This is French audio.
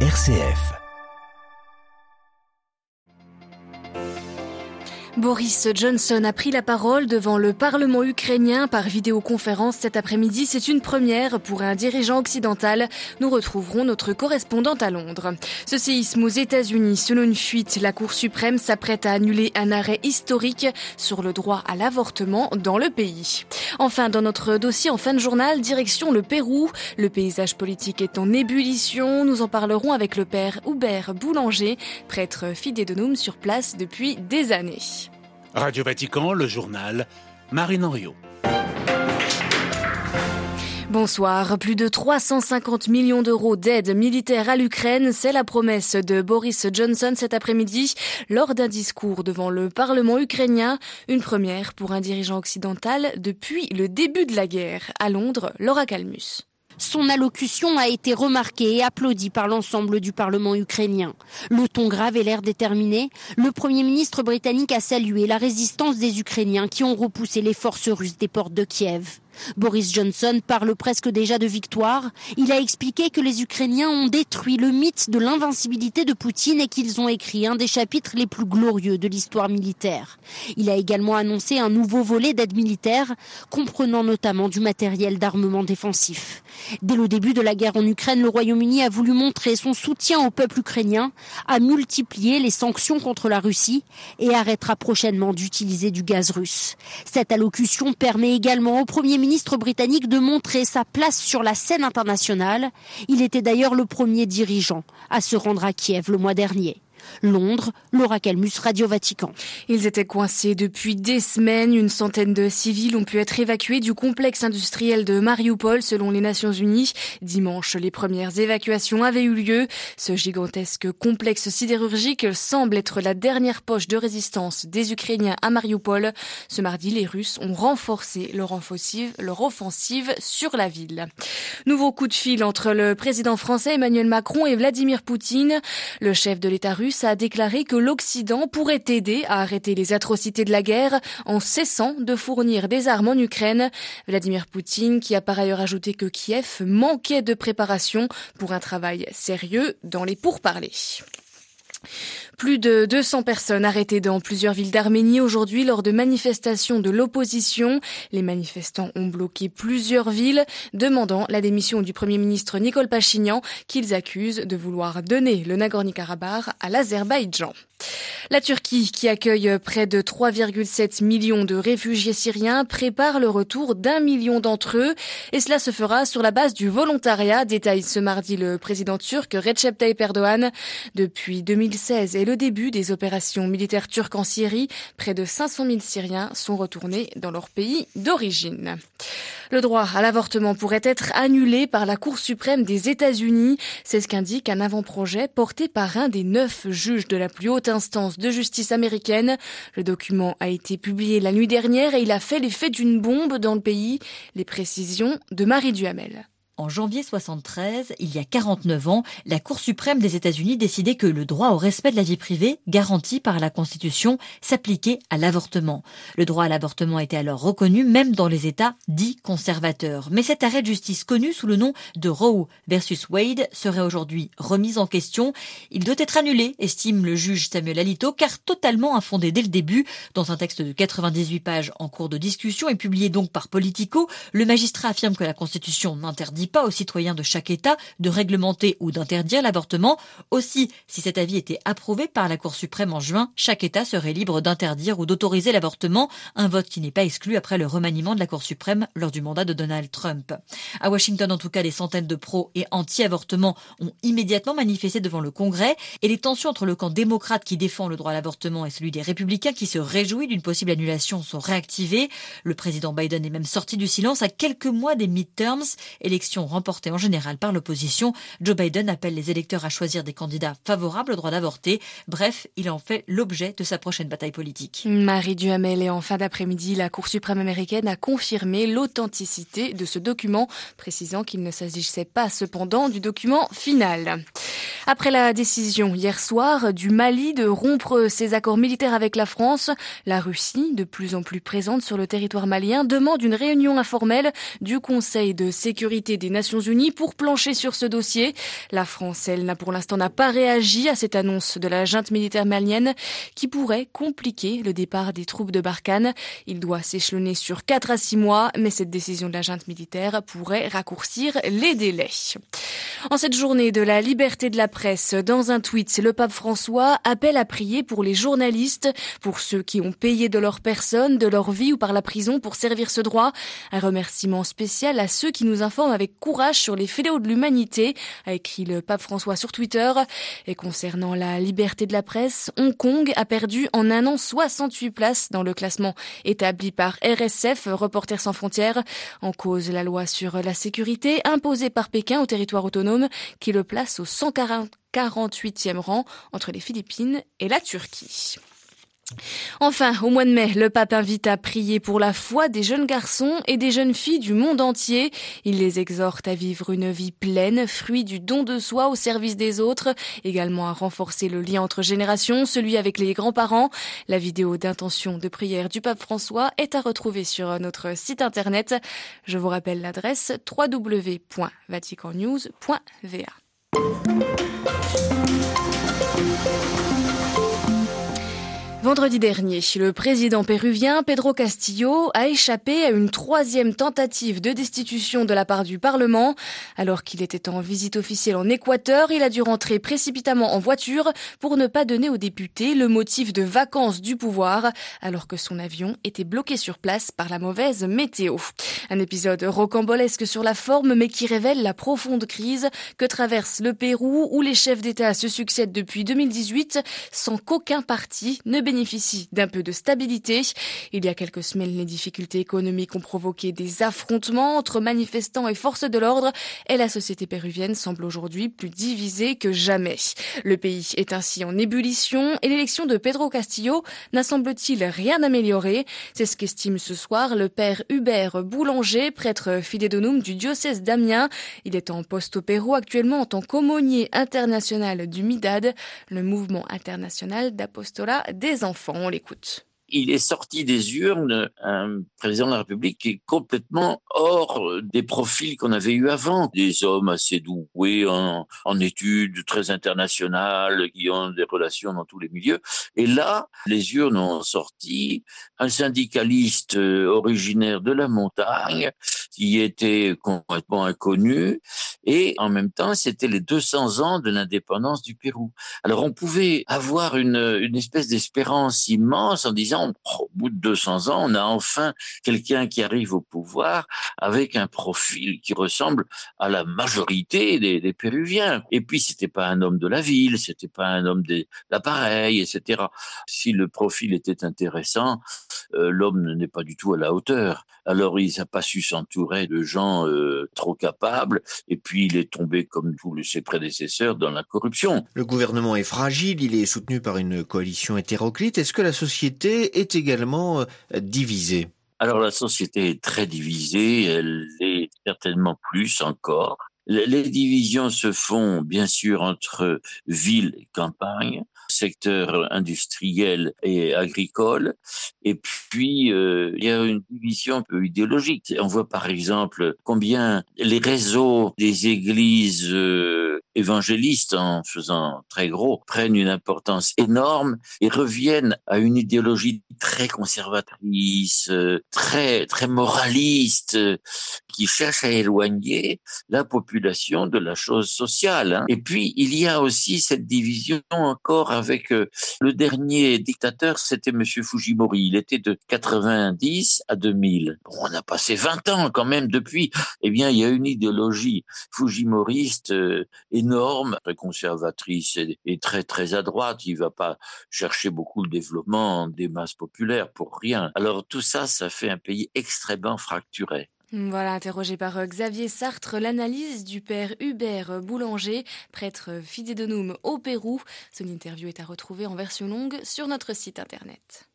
RCF. Boris Johnson a pris la parole devant le Parlement ukrainien par vidéoconférence cet après-midi. C'est une première pour un dirigeant occidental. Nous retrouverons notre correspondante à Londres. Ce séisme aux États-Unis, selon une fuite, la Cour suprême s'apprête à annuler un arrêt historique sur le droit à l'avortement dans le pays. Enfin, dans notre dossier en fin de journal, direction le Pérou. Le paysage politique est en ébullition. Nous en parlerons avec le père Hubert Boulanger, prêtre fidédonome sur place depuis des années. Radio Vatican, le journal, Marine Henriot. Bonsoir. Plus de 350 millions d'euros d'aide militaire à l'Ukraine, c'est la promesse de Boris Johnson cet après-midi lors d'un discours devant le Parlement ukrainien. Une première pour un dirigeant occidental depuis le début de la guerre. À Londres, Laura Calmus. Son allocution a été remarquée et applaudie par l'ensemble du Parlement ukrainien. Le ton grave et l'air déterminé, le Premier ministre britannique a salué la résistance des Ukrainiens qui ont repoussé les forces russes des portes de Kiev. Boris Johnson parle presque déjà de victoire. Il a expliqué que les Ukrainiens ont détruit le mythe de l'invincibilité de Poutine et qu'ils ont écrit un des chapitres les plus glorieux de l'histoire militaire. Il a également annoncé un nouveau volet d'aide militaire, comprenant notamment du matériel d'armement défensif. Dès le début de la guerre en Ukraine, le Royaume-Uni a voulu montrer son soutien au peuple ukrainien, a multiplié les sanctions contre la Russie et arrêtera prochainement d'utiliser du gaz russe. Cette allocution permet également au Premier ministre britannique de montrer sa place sur la scène internationale. Il était d'ailleurs le premier dirigeant à se rendre à Kiev le mois dernier. Londres, Laura Calmus, Radio Vatican. Ils étaient coincés depuis des semaines. Une centaine de civils ont pu être évacués du complexe industriel de Mariupol selon les Nations Unies. Dimanche, les premières évacuations avaient eu lieu. Ce gigantesque complexe sidérurgique semble être la dernière poche de résistance des Ukrainiens à Mariupol. Ce mardi, les Russes ont renforcé leur offensive, leur offensive sur la ville. Nouveau coup de fil entre le président français Emmanuel Macron et Vladimir Poutine. Le chef de l'État russe a déclaré que l'Occident pourrait aider à arrêter les atrocités de la guerre en cessant de fournir des armes en Ukraine. Vladimir Poutine qui a par ailleurs ajouté que Kiev manquait de préparation pour un travail sérieux dans les pourparlers. Plus de 200 personnes arrêtées dans plusieurs villes d'Arménie aujourd'hui lors de manifestations de l'opposition. Les manifestants ont bloqué plusieurs villes, demandant la démission du Premier ministre Nicole Pachignan, qu'ils accusent de vouloir donner le Nagorno-Karabakh à l'Azerbaïdjan. La Turquie, qui accueille près de 3,7 millions de réfugiés syriens, prépare le retour d'un million d'entre eux. Et cela se fera sur la base du volontariat, détaille ce mardi le président turc Recep Tayyip Erdogan. Depuis 2016 et le début des opérations militaires turques en Syrie, près de 500 000 Syriens sont retournés dans leur pays d'origine. Le droit à l'avortement pourrait être annulé par la Cour suprême des États-Unis. C'est ce qu'indique un avant-projet porté par un des neuf juges de la plus haute instance de justice américaine. Le document a été publié la nuit dernière et il a fait l'effet d'une bombe dans le pays. Les précisions de Marie Duhamel. En janvier 73, il y a 49 ans, la Cour suprême des États-Unis décidait que le droit au respect de la vie privée, garanti par la Constitution, s'appliquait à l'avortement. Le droit à l'avortement était alors reconnu même dans les États dits conservateurs. Mais cet arrêt de justice connu sous le nom de Roe versus Wade serait aujourd'hui remis en question. Il doit être annulé, estime le juge Samuel Alito, car totalement infondé dès le début. Dans un texte de 98 pages en cours de discussion et publié donc par Politico, le magistrat affirme que la Constitution n'interdit pas aux citoyens de chaque État de réglementer ou d'interdire l'avortement. Aussi, si cet avis était approuvé par la Cour suprême en juin, chaque État serait libre d'interdire ou d'autoriser l'avortement, un vote qui n'est pas exclu après le remaniement de la Cour suprême lors du mandat de Donald Trump. À Washington, en tout cas, des centaines de pros et anti-avortement ont immédiatement manifesté devant le Congrès et les tensions entre le camp démocrate qui défend le droit à l'avortement et celui des républicains qui se réjouit d'une possible annulation sont réactivées. Le président Biden est même sorti du silence à quelques mois des midterms, élections remportée en général par l'opposition, Joe Biden appelle les électeurs à choisir des candidats favorables au droit d'avorter. Bref, il en fait l'objet de sa prochaine bataille politique. Marie Duhamel et en fin d'après-midi, la Cour suprême américaine a confirmé l'authenticité de ce document, précisant qu'il ne s'agissait pas cependant du document final. Après la décision hier soir du Mali de rompre ses accords militaires avec la France, la Russie, de plus en plus présente sur le territoire malien, demande une réunion informelle du Conseil de sécurité des Nations Unies pour plancher sur ce dossier. La France, elle, n'a pour l'instant n'a pas réagi à cette annonce de la junte militaire malienne qui pourrait compliquer le départ des troupes de Barkhane. Il doit s'échelonner sur 4 à 6 mois, mais cette décision de la junte militaire pourrait raccourcir les délais. En cette journée de la liberté de la presse, dans un tweet, le pape François appelle à prier pour les journalistes, pour ceux qui ont payé de leur personne, de leur vie ou par la prison pour servir ce droit. Un remerciement spécial à ceux qui nous informent avec courage sur les fléaux de l'humanité, a écrit le pape François sur Twitter. Et concernant la liberté de la presse, Hong Kong a perdu en un an 68 places dans le classement établi par RSF, Reporters sans frontières, en cause la loi sur la sécurité imposée par Pékin au territoire autonome qui le place au 148e rang entre les Philippines et la Turquie. Enfin, au mois de mai, le pape invite à prier pour la foi des jeunes garçons et des jeunes filles du monde entier. Il les exhorte à vivre une vie pleine, fruit du don de soi au service des autres, également à renforcer le lien entre générations, celui avec les grands-parents. La vidéo d'intention de prière du pape François est à retrouver sur notre site internet. Je vous rappelle l'adresse www.vaticannews.va. Vendredi dernier, le président péruvien Pedro Castillo a échappé à une troisième tentative de destitution de la part du Parlement. Alors qu'il était en visite officielle en Équateur, il a dû rentrer précipitamment en voiture pour ne pas donner aux députés le motif de vacances du pouvoir, alors que son avion était bloqué sur place par la mauvaise météo. Un épisode rocambolesque sur la forme, mais qui révèle la profonde crise que traverse le Pérou, où les chefs d'État se succèdent depuis 2018 sans qu'aucun parti ne bénéficie bénéficie d'un peu de stabilité. Il y a quelques semaines, les difficultés économiques ont provoqué des affrontements entre manifestants et forces de l'ordre et la société péruvienne semble aujourd'hui plus divisée que jamais. Le pays est ainsi en ébullition et l'élection de Pedro Castillo n'a semble-t-il rien amélioré. C'est ce qu'estime ce soir le père Hubert Boulanger, prêtre fidédonome du diocèse d'Amiens. Il est en poste au Pérou actuellement en tant qu'aumônier international du MIDAD, le mouvement international d'apostolat des enfants. On l'écoute il est sorti des urnes un président de la République qui est complètement hors des profils qu'on avait eu avant. Des hommes assez doués en, en, études très internationales, qui ont des relations dans tous les milieux. Et là, les urnes ont sorti un syndicaliste euh, originaire de la montagne, qui était complètement inconnu. Et en même temps, c'était les 200 ans de l'indépendance du Pérou. Alors on pouvait avoir une, une espèce d'espérance immense en disant au bout de 200 ans, on a enfin quelqu'un qui arrive au pouvoir avec un profil qui ressemble à la majorité des, Péruviens. Et puis, c'était pas un homme de la ville, c'était pas un homme de l'appareil, etc. Si le profil était intéressant, l'homme n'est pas du tout à la hauteur. Alors, il n'a pas su s'entourer de gens euh, trop capables, et puis il est tombé, comme tous ses prédécesseurs, dans la corruption. Le gouvernement est fragile, il est soutenu par une coalition hétéroclite. Est-ce que la société est également euh, divisée? Alors la société est très divisée, elle est certainement plus encore. Les divisions se font bien sûr entre ville et campagne, secteur industriel et agricole, et puis euh, il y a une division un peu idéologique. On voit par exemple combien les réseaux des églises euh, évangélistes, en faisant très gros, prennent une importance énorme et reviennent à une idéologie très conservatrice, très très moraliste, qui cherche à éloigner la population de la chose sociale. Hein. Et puis il y a aussi cette division encore avec euh, le dernier dictateur, c'était Monsieur Fujimori. Il était de 90 à 2000. Bon, on a passé 20 ans quand même depuis. Eh bien, il y a une idéologie fujimoriste euh, énorme, très conservatrice et, très très à droite. Il va pas chercher beaucoup le développement des masses populaires pour rien. Alors tout ça, ça fait un pays extrêmement fracturé. Voilà, interrogé par euh, Xavier Sartre, l'analyse du père Hubert Boulanger, prêtre fidédonome au Pérou. Son interview est à retrouver en version longue sur notre site internet.